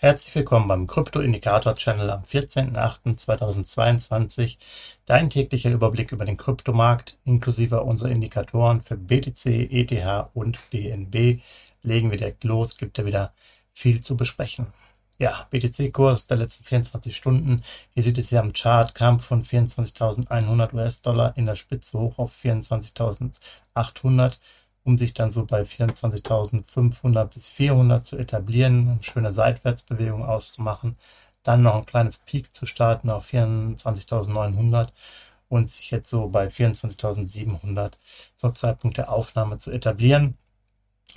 Herzlich willkommen beim Krypto-Indikator-Channel am 14.08.2022. Dein täglicher Überblick über den Kryptomarkt inklusive unserer Indikatoren für BTC, ETH und BNB. Legen wir direkt los, gibt ja wieder viel zu besprechen. Ja, BTC-Kurs der letzten 24 Stunden. Hier sieht es ja am Chart, kam von 24.100 US-Dollar in der Spitze hoch auf 24.800 um sich dann so bei 24.500 bis 400 zu etablieren, eine schöne Seitwärtsbewegung auszumachen, dann noch ein kleines Peak zu starten auf 24.900 und sich jetzt so bei 24.700 zum Zeitpunkt der Aufnahme zu etablieren.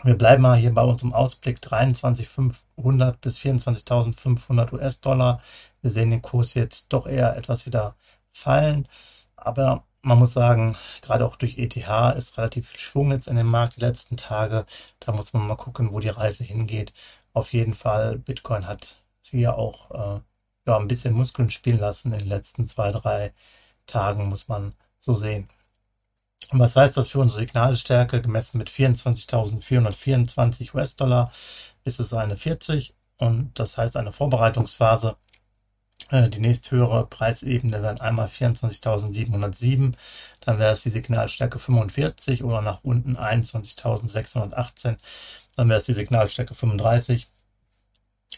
Wir bleiben mal hier bei unserem Ausblick 23.500 bis 24.500 US-Dollar. Wir sehen den Kurs jetzt doch eher etwas wieder fallen, aber man muss sagen, gerade auch durch ETH ist relativ viel Schwung jetzt in dem Markt die letzten Tage. Da muss man mal gucken, wo die Reise hingeht. Auf jeden Fall, Bitcoin hat hier auch äh, ja, ein bisschen Muskeln spielen lassen in den letzten zwei, drei Tagen, muss man so sehen. Und was heißt das für unsere Signalstärke? Gemessen mit 24.424 US-Dollar ist es eine 40 und das heißt eine Vorbereitungsphase die nächsthöhere Preisebene wären einmal 24.707, dann wäre es die Signalstärke 45 oder nach unten 21.618, dann wäre es die Signalstärke 35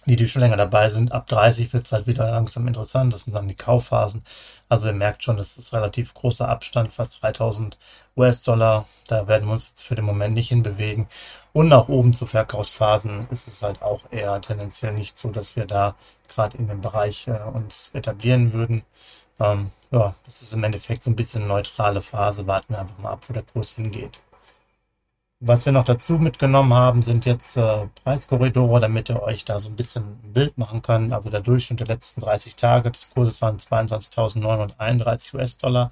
die, die schon länger dabei sind, ab 30 wird es halt wieder langsam interessant. Das sind dann die Kaufphasen. Also ihr merkt schon, das ist relativ großer Abstand, fast 3000 US-Dollar. Da werden wir uns jetzt für den Moment nicht hinbewegen. Und nach oben zu Verkaufsphasen ist es halt auch eher tendenziell nicht so, dass wir da gerade in dem Bereich äh, uns etablieren würden. Ähm, ja, das ist im Endeffekt so ein bisschen eine neutrale Phase. Warten wir einfach mal ab, wo der Kurs hingeht. Was wir noch dazu mitgenommen haben, sind jetzt äh, Preiskorridore, damit ihr euch da so ein bisschen ein Bild machen könnt. Also der Durchschnitt der letzten 30 Tage des Kurses waren 22.931 US-Dollar.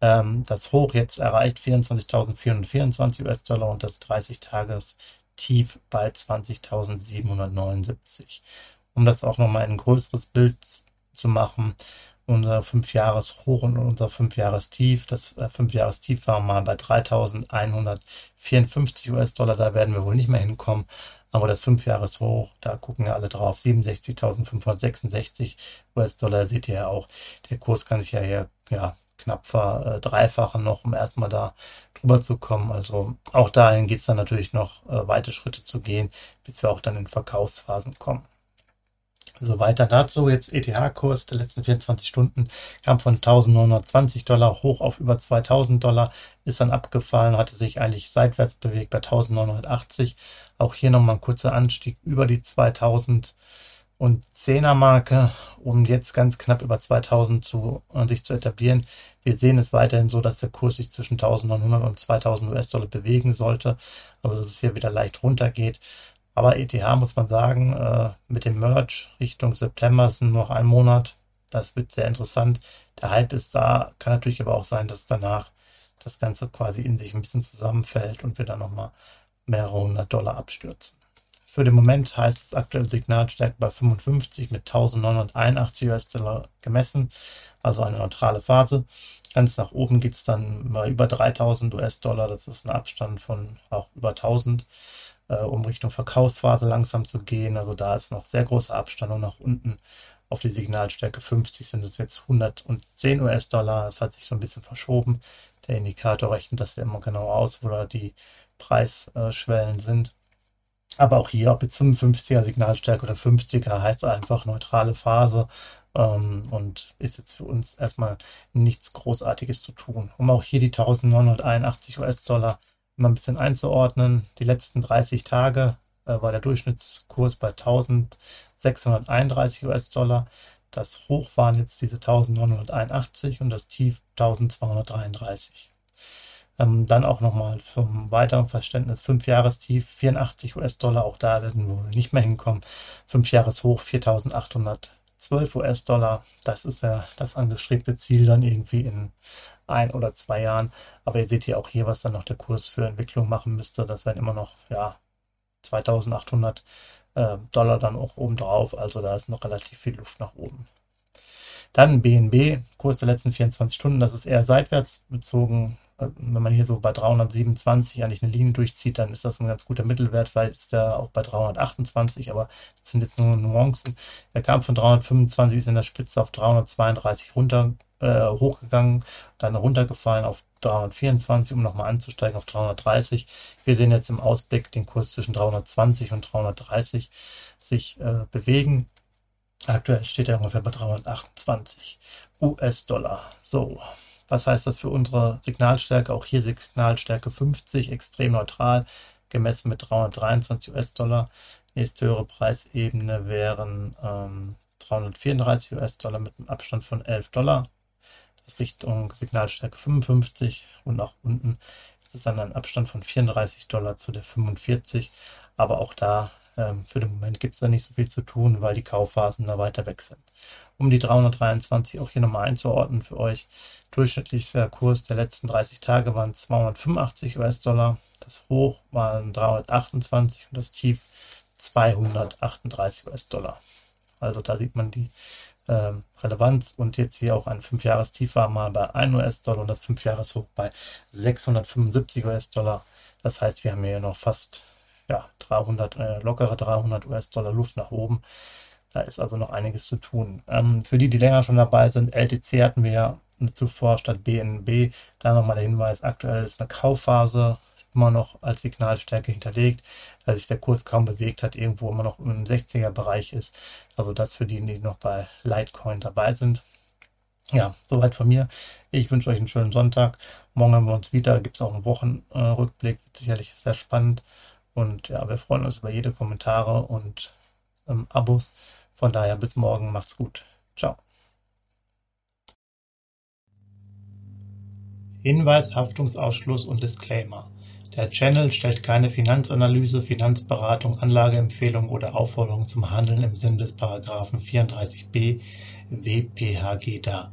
Ähm, das Hoch jetzt erreicht 24.424 US-Dollar und das 30-Tages Tief bei 20.779. Um das auch nochmal ein größeres Bild zu machen, unser Fünfjahreshoch und unser Fünfjahrestief. Das äh, Fünfjahrestief war mal bei 3.154 US-Dollar. Da werden wir wohl nicht mehr hinkommen. Aber das Fünfjahreshoch, da gucken ja alle drauf. 67.566 US-Dollar seht ihr ja auch. Der Kurs kann sich ja hier ja, knapp verdreifachen noch, um erstmal da drüber zu kommen. Also auch dahin geht es dann natürlich noch äh, weite Schritte zu gehen, bis wir auch dann in Verkaufsphasen kommen. So weiter dazu. Jetzt ETH-Kurs der letzten 24 Stunden kam von 1920 Dollar hoch auf über 2000 Dollar, ist dann abgefallen, hatte sich eigentlich seitwärts bewegt bei 1980. Auch hier nochmal ein kurzer Anstieg über die 2000 und 10er Marke, um jetzt ganz knapp über 2000 zu, uh, sich zu etablieren. Wir sehen es weiterhin so, dass der Kurs sich zwischen 1900 und 2000 US-Dollar bewegen sollte, also dass es hier wieder leicht runtergeht. Aber ETH muss man sagen, äh, mit dem Merge Richtung September sind nur noch ein Monat. Das wird sehr interessant. Der Hype ist da, kann natürlich aber auch sein, dass danach das Ganze quasi in sich ein bisschen zusammenfällt und wir dann nochmal mehrere hundert Dollar abstürzen. Für den Moment heißt es aktuell Signalstärke bei 55 mit 1981 US-Dollar gemessen, also eine neutrale Phase. Ganz nach oben geht es dann mal über 3000 US-Dollar, das ist ein Abstand von auch über 1000 äh, um Richtung Verkaufsphase langsam zu gehen. Also da ist noch sehr großer Abstand und nach unten auf die Signalstärke 50 sind es jetzt 110 US-Dollar. Das hat sich so ein bisschen verschoben. Der Indikator rechnet das ja immer genau aus, wo da die Preisschwellen sind. Aber auch hier, ob jetzt 55er Signalstärke oder 50er, heißt einfach neutrale Phase ähm, und ist jetzt für uns erstmal nichts Großartiges zu tun. Um auch hier die 1981 US-Dollar mal ein bisschen einzuordnen, die letzten 30 Tage äh, war der Durchschnittskurs bei 1631 US-Dollar. Das Hoch waren jetzt diese 1981 und das Tief 1233. Ähm, dann auch nochmal zum weiteren Verständnis 5 Jahrestief 84 US-Dollar, auch da werden wir nicht mehr hinkommen. 5 Jahreshoch 4800 12 US-Dollar. Das ist ja das angestrebte Ziel dann irgendwie in ein oder zwei Jahren. Aber ihr seht ja auch hier, was dann noch der Kurs für Entwicklung machen müsste. Das wären immer noch ja, 2800 äh, Dollar dann auch oben drauf. Also da ist noch relativ viel Luft nach oben. Dann BNB, Kurs der letzten 24 Stunden, das ist eher seitwärts bezogen. Wenn man hier so bei 327 eigentlich eine Linie durchzieht, dann ist das ein ganz guter Mittelwert, weil ist der auch bei 328, aber das sind jetzt nur Nuancen. Er kam von 325, ist in der Spitze auf 332 runter äh, hochgegangen, dann runtergefallen auf 324, um nochmal anzusteigen auf 330. Wir sehen jetzt im Ausblick den Kurs zwischen 320 und 330 sich äh, bewegen. Aktuell steht er ungefähr bei 328 US-Dollar. So, was heißt das für unsere Signalstärke? Auch hier Signalstärke 50, extrem neutral, gemessen mit 323 US-Dollar. Nächste höhere Preisebene wären ähm, 334 US-Dollar mit einem Abstand von 11 Dollar. Das Richtung Signalstärke 55 und nach unten ist dann ein Abstand von 34 Dollar zu der 45. Aber auch da für den Moment gibt es da nicht so viel zu tun, weil die Kaufphasen da weiter weg sind. Um die 323 auch hier nochmal einzuordnen für euch. Durchschnittlicher Kurs der letzten 30 Tage waren 285 US-Dollar. Das Hoch waren 328 und das Tief 238 US-Dollar. Also da sieht man die ähm, Relevanz und jetzt hier auch ein 5-Jahres-Tief war mal bei 1 US-Dollar und das 5-Jahres-Hoch bei 675 US-Dollar. Das heißt, wir haben hier noch fast ja, 300, äh, lockere 300 US-Dollar Luft nach oben. Da ist also noch einiges zu tun. Ähm, für die, die länger schon dabei sind, LTC hatten wir ja zuvor statt BNB. Da nochmal der Hinweis, aktuell ist eine Kaufphase immer noch als Signalstärke hinterlegt, da sich der Kurs kaum bewegt hat, irgendwo immer noch im 60er Bereich ist. Also das für die, die noch bei Litecoin dabei sind. Ja, soweit von mir. Ich wünsche euch einen schönen Sonntag. Morgen haben wir uns wieder. Gibt es auch einen Wochenrückblick. Wird sicherlich sehr spannend. Und ja, wir freuen uns über jede Kommentare und ähm, Abos. Von daher bis morgen. Macht's gut. Ciao. Hinweis, Haftungsausschluss und Disclaimer. Der Channel stellt keine Finanzanalyse, Finanzberatung, Anlageempfehlung oder Aufforderung zum Handeln im Sinne des Paragraphen 34b WPHG dar.